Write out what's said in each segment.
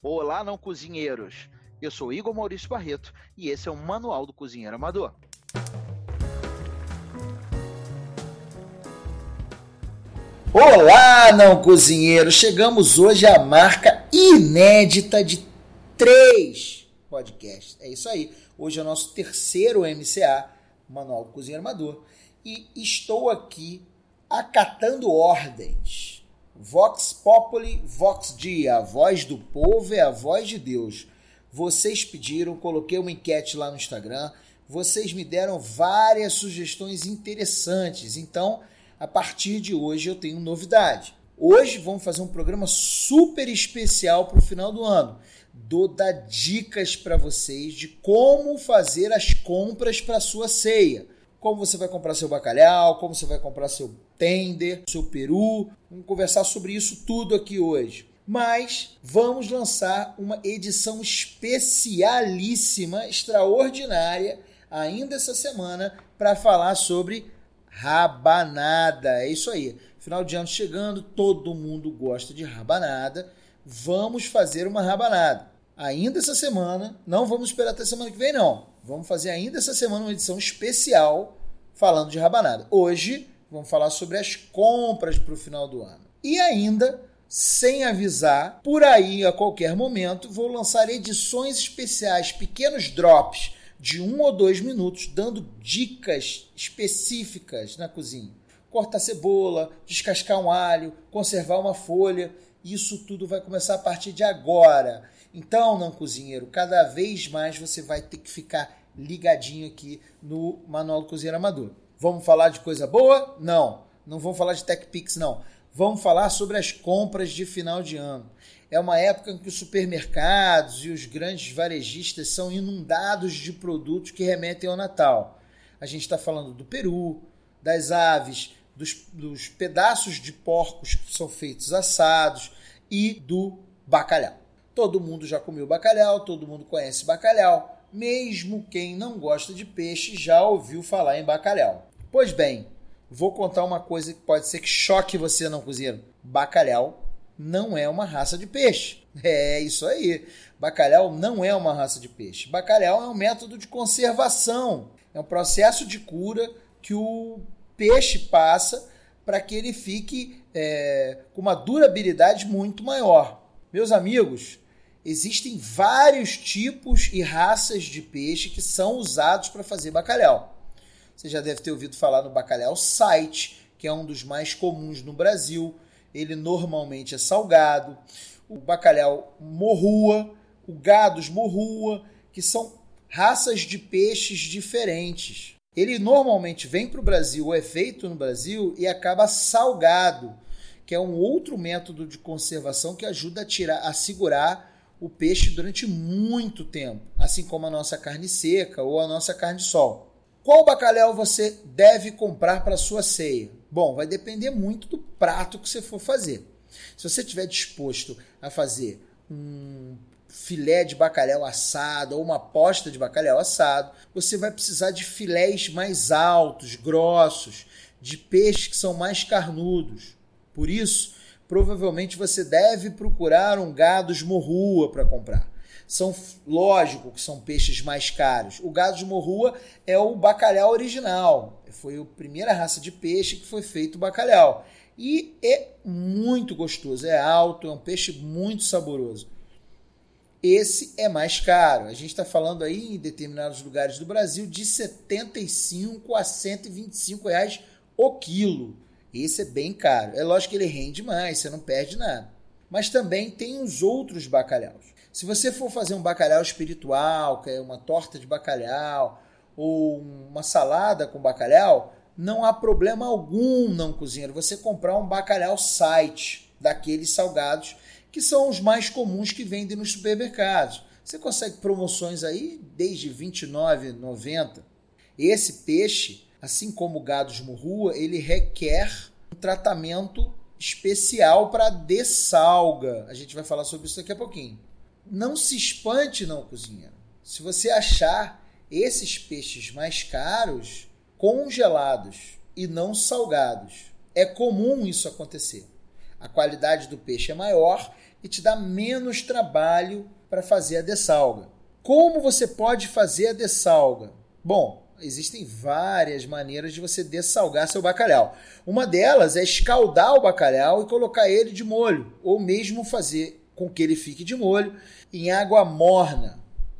Olá, não cozinheiros! Eu sou Igor Maurício Barreto e esse é o Manual do Cozinheiro Amador. Olá, não cozinheiros! Chegamos hoje à marca inédita de três podcasts. É isso aí. Hoje é o nosso terceiro MCA, Manual do Cozinheiro Amador, e estou aqui acatando ordens Vox Populi, Vox Dia, a voz do povo é a voz de Deus. Vocês pediram, coloquei uma enquete lá no Instagram, vocês me deram várias sugestões interessantes. Então, a partir de hoje eu tenho novidade. Hoje vamos fazer um programa super especial para o final do ano. Dou dar dicas para vocês de como fazer as compras para sua ceia como você vai comprar seu bacalhau, como você vai comprar seu tender, seu peru. Vamos conversar sobre isso tudo aqui hoje. Mas vamos lançar uma edição especialíssima, extraordinária, ainda essa semana, para falar sobre rabanada. É isso aí. Final de ano chegando, todo mundo gosta de rabanada. Vamos fazer uma rabanada. Ainda essa semana, não vamos esperar até semana que vem, não Vamos fazer ainda essa semana uma edição especial falando de rabanada. Hoje vamos falar sobre as compras para o final do ano. E ainda, sem avisar, por aí a qualquer momento, vou lançar edições especiais, pequenos drops de um ou dois minutos, dando dicas específicas na cozinha. Cortar cebola, descascar um alho, conservar uma folha. Isso tudo vai começar a partir de agora. Então, não cozinheiro, cada vez mais você vai ter que ficar ligadinho aqui no Manual do Cozinheiro Amador. Vamos falar de coisa boa? Não. Não vamos falar de TechPix, não. Vamos falar sobre as compras de final de ano. É uma época em que os supermercados e os grandes varejistas são inundados de produtos que remetem ao Natal. A gente está falando do peru, das aves, dos, dos pedaços de porcos que são feitos assados e do bacalhau. Todo mundo já comeu bacalhau, todo mundo conhece bacalhau mesmo quem não gosta de peixe já ouviu falar em bacalhau. Pois bem, vou contar uma coisa que pode ser que choque você, não cozinheiro. Bacalhau não é uma raça de peixe. É isso aí. Bacalhau não é uma raça de peixe. Bacalhau é um método de conservação. É um processo de cura que o peixe passa para que ele fique é, com uma durabilidade muito maior. Meus amigos, existem vários tipos e raças de peixe que são usados para fazer bacalhau. Você já deve ter ouvido falar no bacalhau site, que é um dos mais comuns no Brasil. Ele normalmente é salgado. O bacalhau morrua, o gados morrua, que são raças de peixes diferentes. Ele normalmente vem para o Brasil, é feito no Brasil e acaba salgado, que é um outro método de conservação que ajuda a tirar, a segurar o peixe durante muito tempo, assim como a nossa carne seca ou a nossa carne sol. Qual bacalhau você deve comprar para sua ceia? Bom, vai depender muito do prato que você for fazer. Se você estiver disposto a fazer um filé de bacalhau assado ou uma posta de bacalhau assado, você vai precisar de filés mais altos, grossos, de peixes que são mais carnudos. Por isso, provavelmente você deve procurar um gado esmorrua para comprar. São lógico que são peixes mais caros. O gado de morrua é o bacalhau original. Foi a primeira raça de peixe que foi feito o bacalhau. E é muito gostoso, é alto, é um peixe muito saboroso. Esse é mais caro. A gente está falando aí em determinados lugares do Brasil de 75 a 125 reais o quilo. Esse é bem caro. É lógico que ele rende mais, você não perde nada. Mas também tem os outros bacalhaus. Se você for fazer um bacalhau espiritual, que é uma torta de bacalhau, ou uma salada com bacalhau, não há problema algum, não cozinheiro, você comprar um bacalhau site, daqueles salgados, que são os mais comuns que vendem nos supermercados. Você consegue promoções aí desde R$ 29,90. Esse peixe assim como o gado esmurrua, ele requer um tratamento especial para dessalga. A gente vai falar sobre isso daqui a pouquinho. Não se espante, não, cozinheiro. Se você achar esses peixes mais caros congelados e não salgados, é comum isso acontecer. A qualidade do peixe é maior e te dá menos trabalho para fazer a dessalga. Como você pode fazer a dessalga? Bom, existem várias maneiras de você dessalgar seu bacalhau. Uma delas é escaldar o bacalhau e colocar ele de molho, ou mesmo fazer com que ele fique de molho em água morna.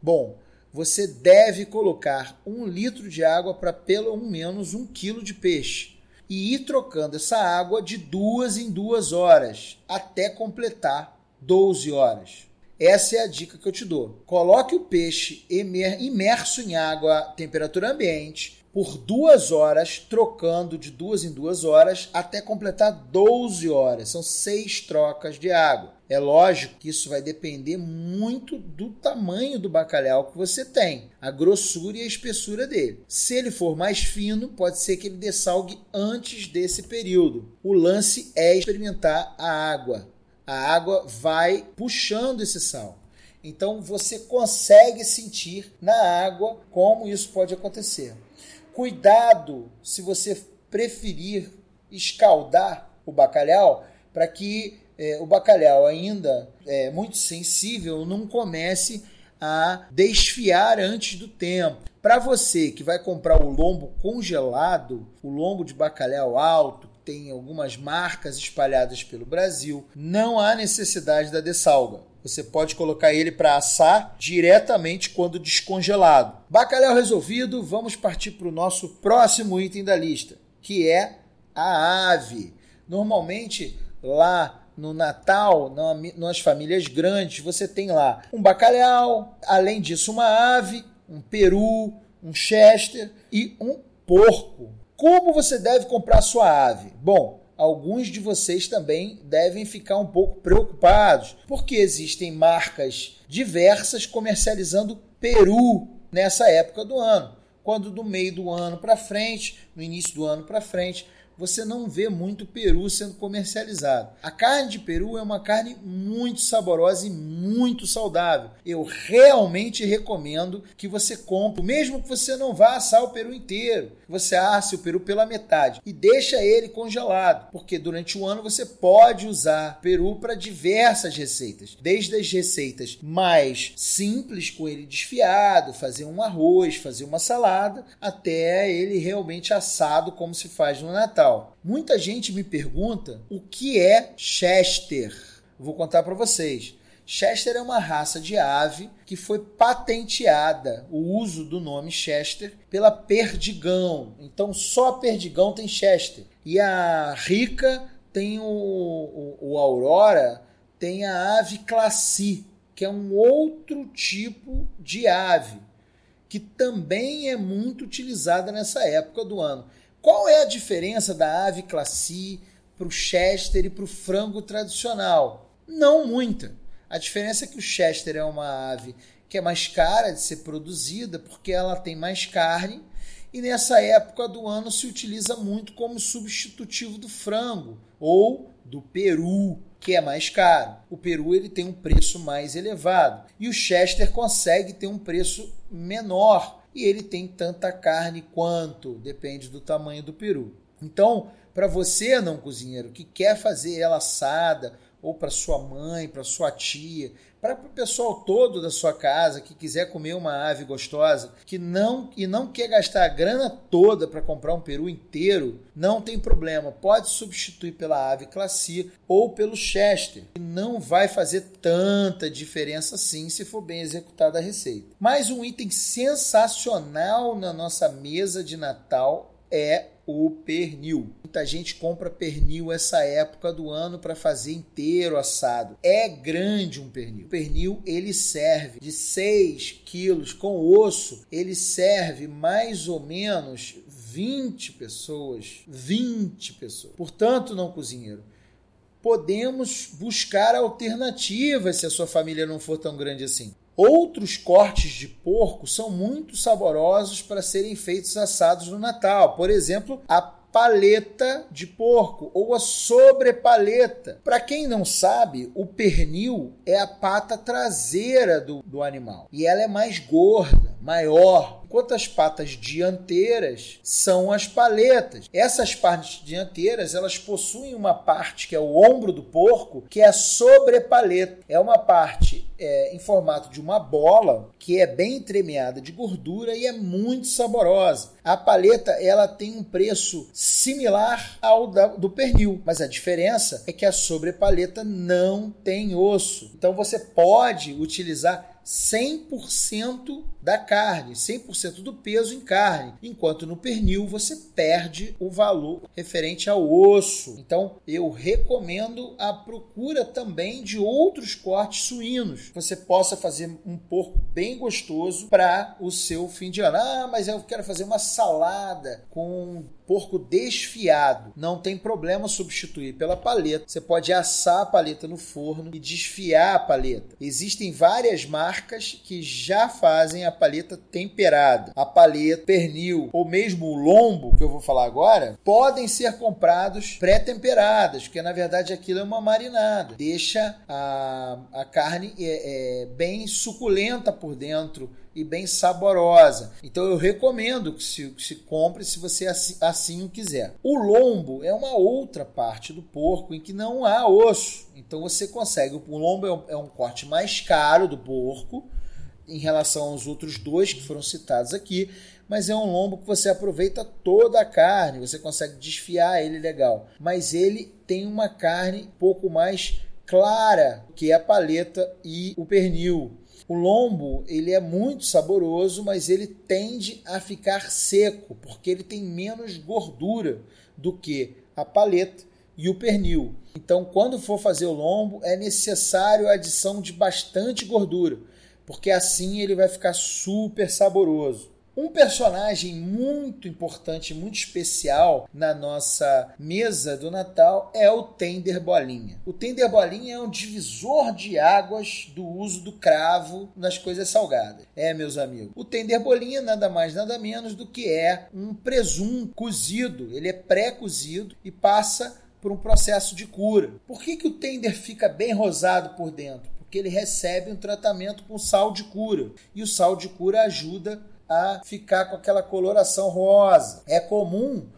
Bom, você deve colocar um litro de água para pelo menos um quilo de peixe e ir trocando essa água de duas em duas horas até completar 12 horas. Essa é a dica que eu te dou. Coloque o peixe imerso em água temperatura ambiente por duas horas, trocando de duas em duas horas até completar 12 horas. São seis trocas de água. É lógico que isso vai depender muito do tamanho do bacalhau que você tem, a grossura e a espessura dele. Se ele for mais fino, pode ser que ele dessalgue antes desse período. O lance é experimentar a água a água vai puxando esse sal. Então você consegue sentir na água como isso pode acontecer. Cuidado se você preferir escaldar o bacalhau para que é, o bacalhau ainda é muito sensível não comece a desfiar antes do tempo. Para você que vai comprar o lombo congelado, o lombo de bacalhau alto, tem algumas marcas espalhadas pelo Brasil, não há necessidade da dessalga. Você pode colocar ele para assar diretamente quando descongelado. Bacalhau resolvido, vamos partir para o nosso próximo item da lista, que é a ave. Normalmente lá no Natal, nas famílias grandes, você tem lá um bacalhau, além disso, uma ave, um peru, um chester e um porco. Como você deve comprar sua ave? Bom, alguns de vocês também devem ficar um pouco preocupados, porque existem marcas diversas comercializando peru nessa época do ano. Quando do meio do ano para frente, no início do ano para frente, você não vê muito peru sendo comercializado. A carne de peru é uma carne muito saborosa e muito saudável. Eu realmente recomendo que você compre, mesmo que você não vá assar o peru inteiro, você asse o peru pela metade e deixa ele congelado, porque durante o ano você pode usar peru para diversas receitas, desde as receitas mais simples com ele desfiado, fazer um arroz, fazer uma salada, até ele realmente assado como se faz no Natal. Muita gente me pergunta o que é Chester. Vou contar para vocês. Chester é uma raça de ave que foi patenteada, o uso do nome Chester, pela Perdigão. Então só a Perdigão tem Chester. E a Rica tem o, o, o Aurora, tem a ave Classi, que é um outro tipo de ave, que também é muito utilizada nessa época do ano. Qual é a diferença da ave classi para o Chester e para o frango tradicional? Não muita. A diferença é que o Chester é uma ave que é mais cara de ser produzida porque ela tem mais carne e nessa época do ano se utiliza muito como substitutivo do frango ou do peru, que é mais caro. O peru ele tem um preço mais elevado e o Chester consegue ter um preço menor e ele tem tanta carne quanto, depende do tamanho do peru. Então, para você, não cozinheiro, que quer fazer ela assada, ou para sua mãe, para sua tia, para o pessoal todo da sua casa que quiser comer uma ave gostosa, que não e não quer gastar a grana toda para comprar um peru inteiro, não tem problema, pode substituir pela ave classi ou pelo chester, que não vai fazer tanta diferença assim se for bem executada a receita. Mais um item sensacional na nossa mesa de Natal é o pernil. Muita gente compra pernil essa época do ano para fazer inteiro assado. É grande um pernil. O pernil ele serve de 6 quilos com osso, ele serve mais ou menos 20 pessoas. 20 pessoas. Portanto, não cozinheiro, podemos buscar alternativas se a sua família não for tão grande assim. Outros cortes de porco são muito saborosos para serem feitos assados no Natal. Por exemplo, a paleta de porco ou a sobrepaleta. Para quem não sabe, o pernil é a pata traseira do, do animal e ela é mais gorda, maior, enquanto as patas dianteiras são as paletas. Essas partes dianteiras, elas possuem uma parte que é o ombro do porco, que é a sobrepaleta. É uma parte é, em formato de uma bola que é bem entremeada de gordura e é muito saborosa. A paleta ela tem um preço similar ao da, do pernil, mas a diferença é que a sobrepaleta não tem osso. Então você pode utilizar 100% da carne, 100% do peso em carne, enquanto no pernil você perde o valor referente ao osso. Então, eu recomendo a procura também de outros cortes suínos. Você possa fazer um porco bem gostoso para o seu fim de ano. Ah, mas eu quero fazer uma salada com porco desfiado. Não tem problema substituir pela paleta. Você pode assar a paleta no forno e desfiar a paleta. Existem várias marcas que já fazem a paleta temperada. A paleta, pernil ou mesmo o lombo, que eu vou falar agora, podem ser comprados pré-temperadas, porque na verdade aquilo é uma marinada. Deixa a, a carne é, é, bem suculenta por dentro e bem saborosa. Então eu recomendo que se, que se compre se você assim, assim o quiser. O lombo é uma outra parte do porco em que não há osso. Então você consegue. O lombo é um, é um corte mais caro do porco em relação aos outros dois que foram citados aqui, mas é um lombo que você aproveita toda a carne, você consegue desfiar ele legal. Mas ele tem uma carne um pouco mais clara que a paleta e o pernil. O lombo, ele é muito saboroso, mas ele tende a ficar seco, porque ele tem menos gordura do que a paleta e o pernil. Então, quando for fazer o lombo, é necessário a adição de bastante gordura, porque assim ele vai ficar super saboroso. Um personagem muito importante, muito especial na nossa mesa do Natal é o Tender Bolinha. O Tender Bolinha é um divisor de águas do uso do cravo nas coisas salgadas. É, meus amigos. O Tender Bolinha nada mais nada menos do que é um presunto cozido. Ele é pré-cozido e passa por um processo de cura. Por que, que o tender fica bem rosado por dentro? Porque ele recebe um tratamento com sal de cura. E o sal de cura ajuda a ficar com aquela coloração rosa. É comum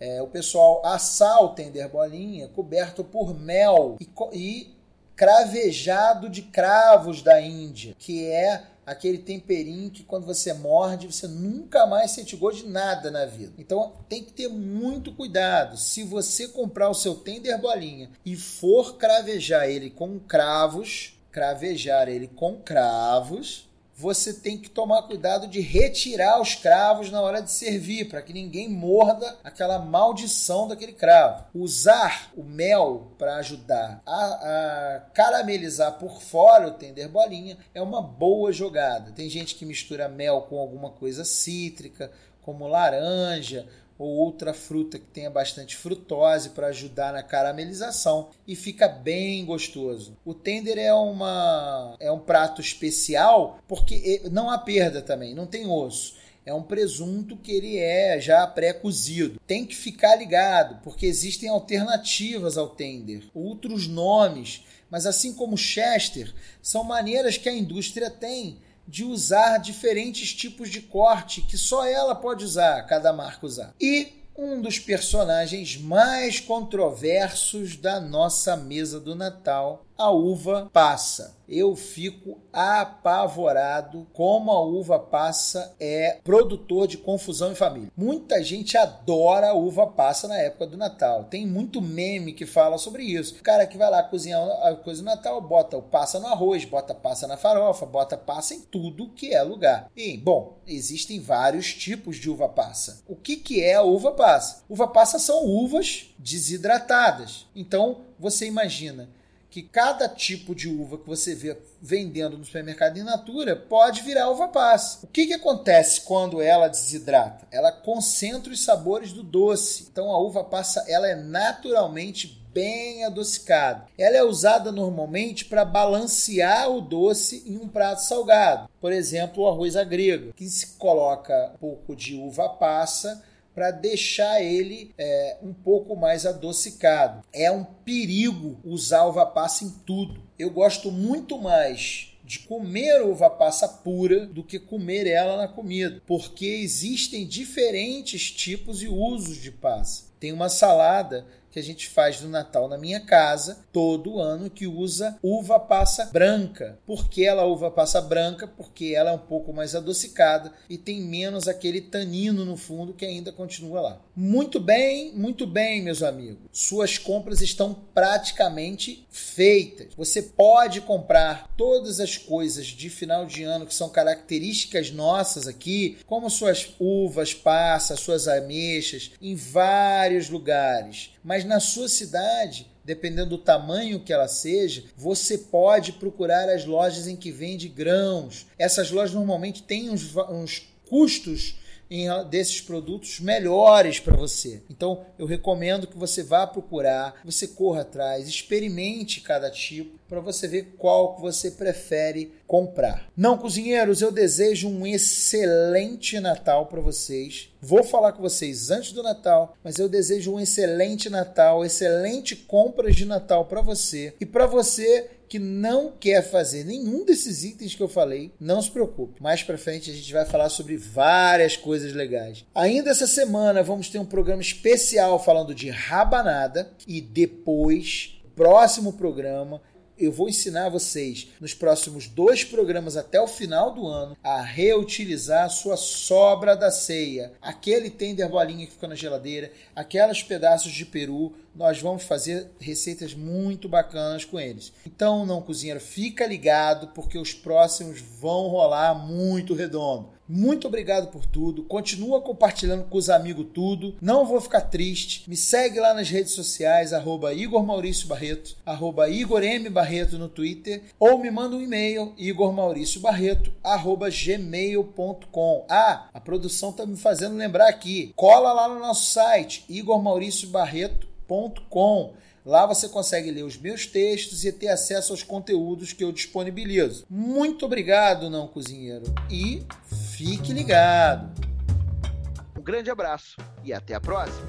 é, o pessoal assar o tender bolinha coberto por mel e, e cravejado de cravos da Índia, que é aquele temperinho que quando você morde, você nunca mais sente gosto de nada na vida. Então tem que ter muito cuidado. Se você comprar o seu tender bolinha e for cravejar ele com cravos, cravejar ele com cravos, você tem que tomar cuidado de retirar os cravos na hora de servir, para que ninguém morda aquela maldição daquele cravo. Usar o mel para ajudar a, a, caramelizar por fora o tender bolinha é uma boa jogada. Tem gente que mistura mel com alguma coisa cítrica, como laranja ou outra fruta que tenha bastante frutose para ajudar na caramelização e fica bem gostoso. O tender é uma é um prato especial porque não há perda também, não tem osso. É um presunto que ele é já pré-cozido. Tem que ficar ligado, porque existem alternativas ao tender, outros nomes, mas assim como Chester, são maneiras que a indústria tem de usar diferentes tipos de corte que só ela pode usar, cada marca usar. E um dos personagens mais controversos da nossa mesa do Natal, a uva passa eu fico apavorado como a uva passa é produtor de confusão em família. Muita gente adora a uva passa na época do Natal. Tem muito meme que fala sobre isso. O cara que vai lá cozinhar a coisa do Natal, bota o passa no arroz, bota passa na farofa, bota passa em tudo que é lugar. E, bom, existem vários tipos de uva passa. O que, que é a uva passa? Uva passa são uvas desidratadas. Então, você imagina que cada tipo de uva que você vê vendendo no supermercado in natura pode virar uva passa. O que, que acontece quando ela desidrata? Ela concentra os sabores do doce. Então a uva passa ela é naturalmente bem adocicada. Ela é usada normalmente para balancear o doce em um prato salgado. Por exemplo, o arroz agrego, que se coloca um pouco de uva passa para deixar ele é, um pouco mais adocicado. É um perigo usar uva passa em tudo. Eu gosto muito mais de comer uva passa pura do que comer ela na comida, porque existem diferentes tipos e usos de passa. Tem uma salada que a gente faz no Natal na minha casa todo ano que usa uva passa branca. Por que ela uva passa branca? Porque ela é um pouco mais adocicada e tem menos aquele tanino no fundo que ainda continua lá. Muito bem, muito bem, meus amigos. Suas compras estão praticamente feitas. Você pode comprar todas as coisas de final de ano que são características nossas aqui, como suas uvas passas, suas ameixas, em vários lugares. Mas na sua cidade, dependendo do tamanho que ela seja, você pode procurar as lojas em que vende grãos. Essas lojas normalmente têm uns, uns custos desses produtos melhores para você. Então, eu recomendo que você vá procurar, você corra atrás, experimente cada tipo para você ver qual você prefere comprar. Não, cozinheiros, eu desejo um excelente Natal para vocês. Vou falar com vocês antes do Natal, mas eu desejo um excelente Natal, excelente compras de Natal para você e para você que não quer fazer nenhum desses itens que eu falei, não se preocupe. Mais para frente a gente vai falar sobre várias coisas legais. Ainda essa semana vamos ter um programa especial falando de rabanada e depois, próximo programa, eu vou ensinar vocês nos próximos dois programas até o final do ano a reutilizar a sua sobra da ceia. Aquele tender bolinha que fica na geladeira, aquelas pedaços de peru, nós vamos fazer receitas muito bacanas com eles. Então, não cozinheiro, fica ligado porque os próximos vão rolar muito redondo. Muito obrigado por tudo. Continua compartilhando com os amigos tudo. Não vou ficar triste. Me segue lá nas redes sociais, arroba Igor Maurício Barreto, arroba Igor M. Barreto no Twitter, ou me manda um e-mail, igormauriciobarreto, arroba gmail.com. Ah, a produção está me fazendo lembrar aqui. Cola lá no nosso site, igormauriciobarreto.com. Lá você consegue ler os meus textos e ter acesso aos conteúdos que eu disponibilizo. Muito obrigado, não cozinheiro, e fique ligado. Um grande abraço e até a próxima.